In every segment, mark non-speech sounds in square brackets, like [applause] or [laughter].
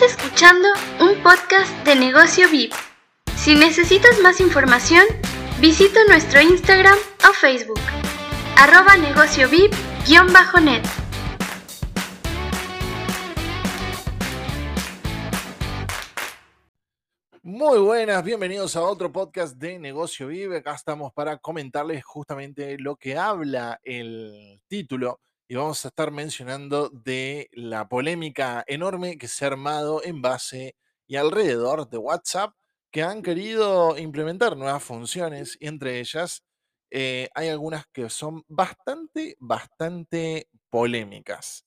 Estás escuchando un podcast de Negocio VIP. Si necesitas más información, visita nuestro Instagram o Facebook, arroba negocio VIP-net. Muy buenas, bienvenidos a otro podcast de Negocio Vive. Acá estamos para comentarles justamente lo que habla el título y vamos a estar mencionando de la polémica enorme que se ha armado en base y alrededor de WhatsApp, que han querido implementar nuevas funciones y entre ellas eh, hay algunas que son bastante, bastante polémicas.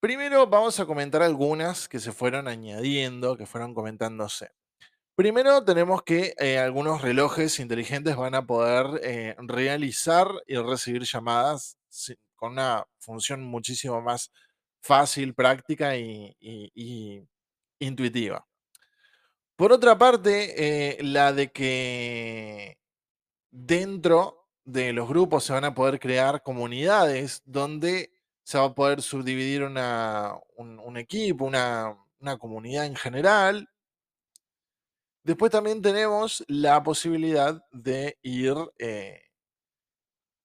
Primero vamos a comentar algunas que se fueron añadiendo, que fueron comentándose. Primero tenemos que eh, algunos relojes inteligentes van a poder eh, realizar y recibir llamadas con una función muchísimo más fácil, práctica y, intuitiva. Por otra parte, eh, la de que dentro de los grupos se van a poder crear comunidades donde se va a poder subdividir un, equipo, una, comunidad en general. Después también tenemos la posibilidad de ir eh,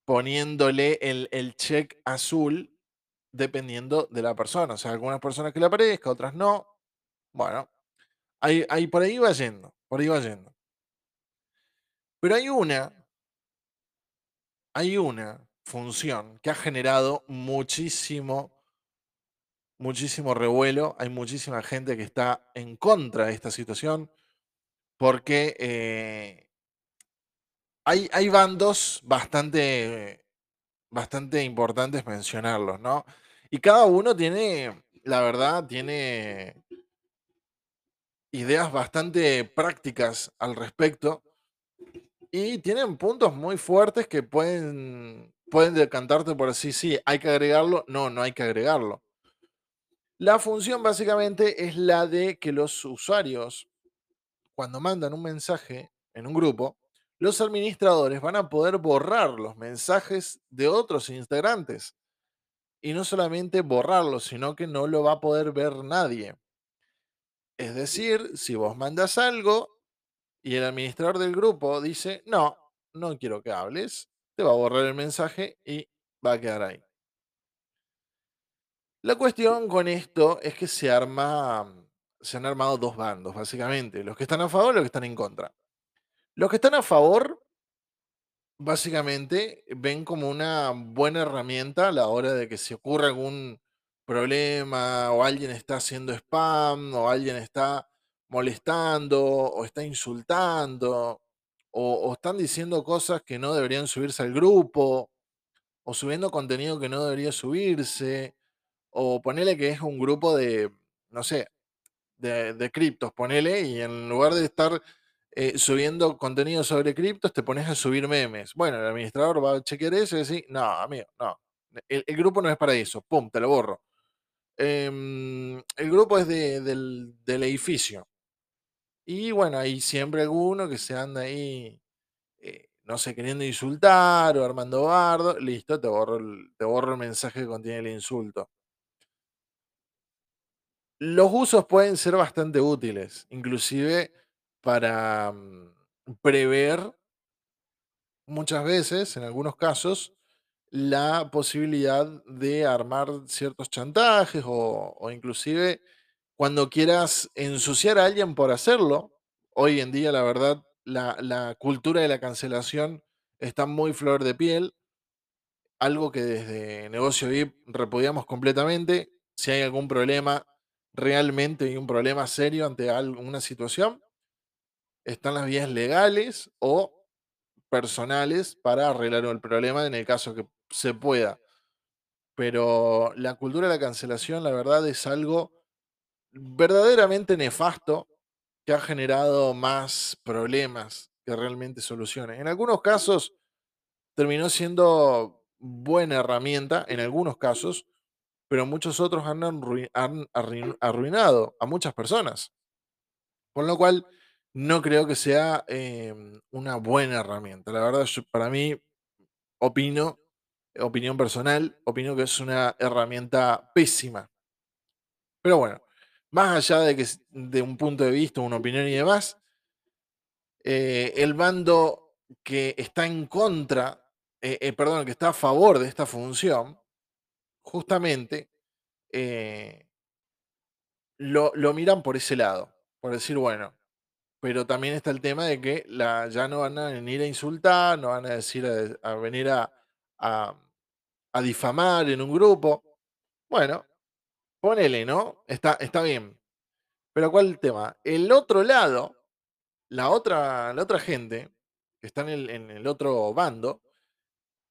poniéndole el, check azul dependiendo de la persona. O sea, algunas personas que le aparezca, otras no. Bueno, ahí, ahí, por ahí va yendo, por ahí va yendo. Pero hay una, hay una función que ha generado muchísimo, muchísimo revuelo. Hay muchísima gente que está en contra de esta situación porque eh, hay, bandos bastante, bastante importantes mencionarlos, ¿no? Y cada uno tiene, la verdad, tiene ideas bastante prácticas al respecto y tienen puntos muy fuertes que pueden, pueden decantarte por así, sí, hay que agregarlo, no, no hay que agregarlo. La función básicamente es la de que los usuarios, cuando mandan un mensaje en un grupo, los administradores van a poder borrar los mensajes de otros integrantes. Y no solamente borrarlos, sino que no lo va a poder ver nadie. Es decir, si vos mandas algo y el administrador del grupo dice, no, no quiero que hables, te va a borrar el mensaje y va a quedar ahí. La cuestión con esto es que se arma, se han armado dos bandos, básicamente, los que están a favor y los que están en contra. Los que están a favor, básicamente, ven como una buena herramienta a la hora de que si ocurre algún problema o alguien está haciendo spam o alguien está molestando o está insultando o, están diciendo cosas que no deberían subirse al grupo o subiendo contenido que no debería subirse o ponele que es un grupo de, no sé, de, de criptos, ponele, y en lugar de estar eh, subiendo contenido sobre criptos, te pones a subir memes. Bueno, el administrador va a chequear eso y decir, no, amigo, no. El, grupo no es para eso. Pum, te lo borro. Em, el grupo es del, edificio. Y bueno, hay siempre alguno que se anda ahí, eh, no sé, queriendo insultar o armando bardo. Listo, te borro, el, te borro el mensaje que contiene el insulto. Los usos pueden ser bastante útiles. Inclusive para mm, prever muchas veces, en algunos casos, la posibilidad de armar ciertos chantajes o, inclusive cuando quieras ensuciar a alguien por hacerlo. Hoy en día, la verdad, la, la cultura de la cancelación está muy flor de piel, algo que desde Negocio VIP repudiamos completamente. Si hay algún problema, realmente hay un problema serio ante alguna situación, están las vías legales o personales para arreglar el problema en el caso que se pueda. Pero la cultura de la cancelación, la verdad, es algo verdaderamente nefasto que ha generado más problemas que realmente soluciones. En algunos casos terminó siendo buena herramienta, en algunos casos, pero muchos otros han, arruinado a muchas personas. Con lo cual, no creo que sea em, una buena herramienta. La verdad, para mí, opino, opinión personal, opino que es una herramienta pésima. Pero bueno, más allá de que de un punto de vista, una opinión y demás, eh, el bando que está en contra, eh, eh, perdón, que está a favor de esta función, justamente lo, lo, miran por ese lado, por decir, bueno, pero también está el tema de que ya no van a venir a insultar, no van a decir a, venir a, a, difamar en un grupo. Bueno, ponele, ¿no? Está, está bien. Pero ¿cuál es el tema? El otro lado, la otra, la otra gente que está en el otro bando,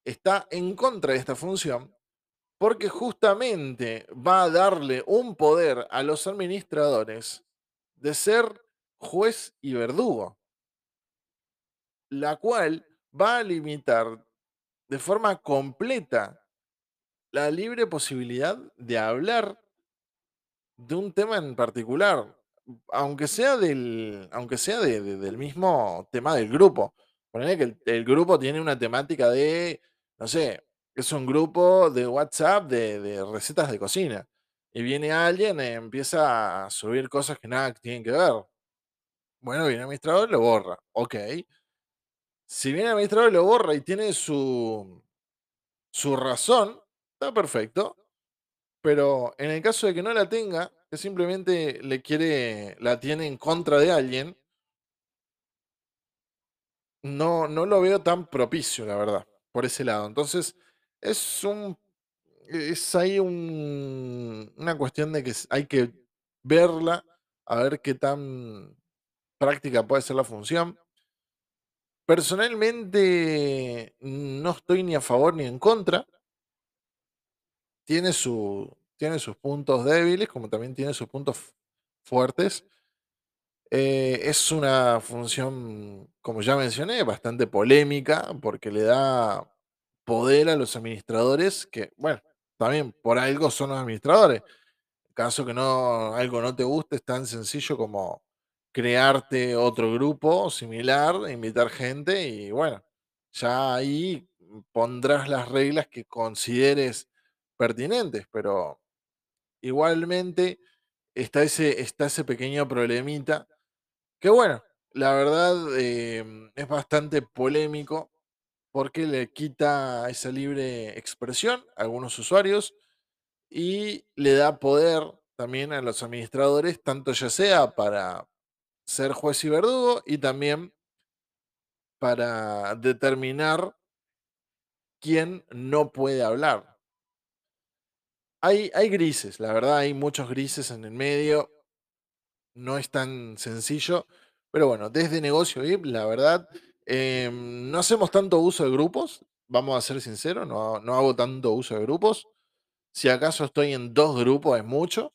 está en contra de esta función porque justamente va a darle un poder a los administradores de ser juez y verdugo, la cual va a limitar de forma completa la libre posibilidad de hablar de un tema en particular, aunque sea del, aunque sea del mismo tema del grupo. Ponele que el, grupo tiene una temática de, no sé, es un grupo de WhatsApp de, de recetas de cocina. Y viene alguien, y empieza a subir cosas que nada tienen que ver. Bueno, viene el administrador y lo borra. Ok. Si viene el administrador y lo borra y tiene su, su razón, está perfecto. Pero en el caso de que no la tenga, que simplemente le quiere, la tiene en contra de alguien, no, no lo veo tan propicio, la verdad, por ese lado. Entonces, es un. Es ahí un, una cuestión de que hay que verla, a ver qué tan práctica puede ser la función. Personalmente no estoy ni a favor ni en contra. Tiene, su, tiene sus puntos débiles, como también tiene sus puntos fuertes. Eh, es una función, como ya mencioné, bastante polémica porque le da poder a los administradores que, bueno, también por algo son los administradores. En caso que no algo no te guste, es tan sencillo como crearte otro grupo similar, invitar gente y bueno, ya ahí pondrás las reglas que consideres pertinentes, pero igualmente está ese, está ese pequeño problemita que bueno, la verdad em, es bastante polémico porque le quita esa libre expresión a algunos usuarios y le da poder también a los administradores, tanto ya sea para ser juez y verdugo y también para determinar quién no puede hablar. Hay, hay grises, la verdad, hay muchos grises en el medio. No es tan sencillo, pero bueno, desde negocio VIP, la verdad, Em, no hacemos tanto uso de grupos, vamos a ser sinceros, no, no hago tanto uso de grupos. Si acaso estoy en dos grupos es mucho,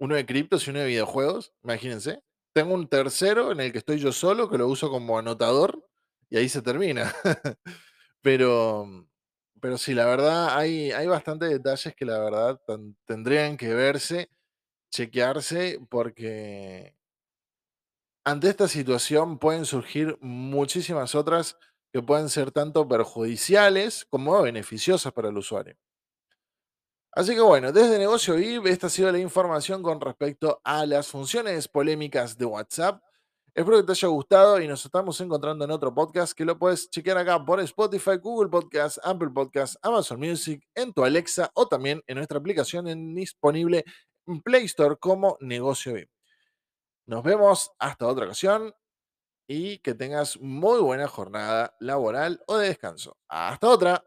uno de criptos y uno de videojuegos, imagínense. Tengo un tercero en el que estoy yo solo, que lo uso como anotador, y ahí se termina. [laughs] pero, pero sí, la verdad, hay, hay bastantes detalles que la verdad tendrían que verse, chequearse, porque ante esta situación pueden surgir muchísimas otras que pueden ser tanto perjudiciales como beneficiosas para el usuario. Así que bueno, desde Negocio VIP, esta ha sido la información con respecto a las funciones polémicas de WhatsApp. Espero que te haya gustado y nos estamos encontrando en otro podcast que lo puedes chequear acá por Spotify, Google Podcast, Apple Podcast, Amazon Music, en tu Alexa o también en nuestra aplicación disponible en Play Store como Negocio VIP. Nos vemos hasta otra ocasión y que tengas muy buena jornada laboral o de descanso. Hasta otra.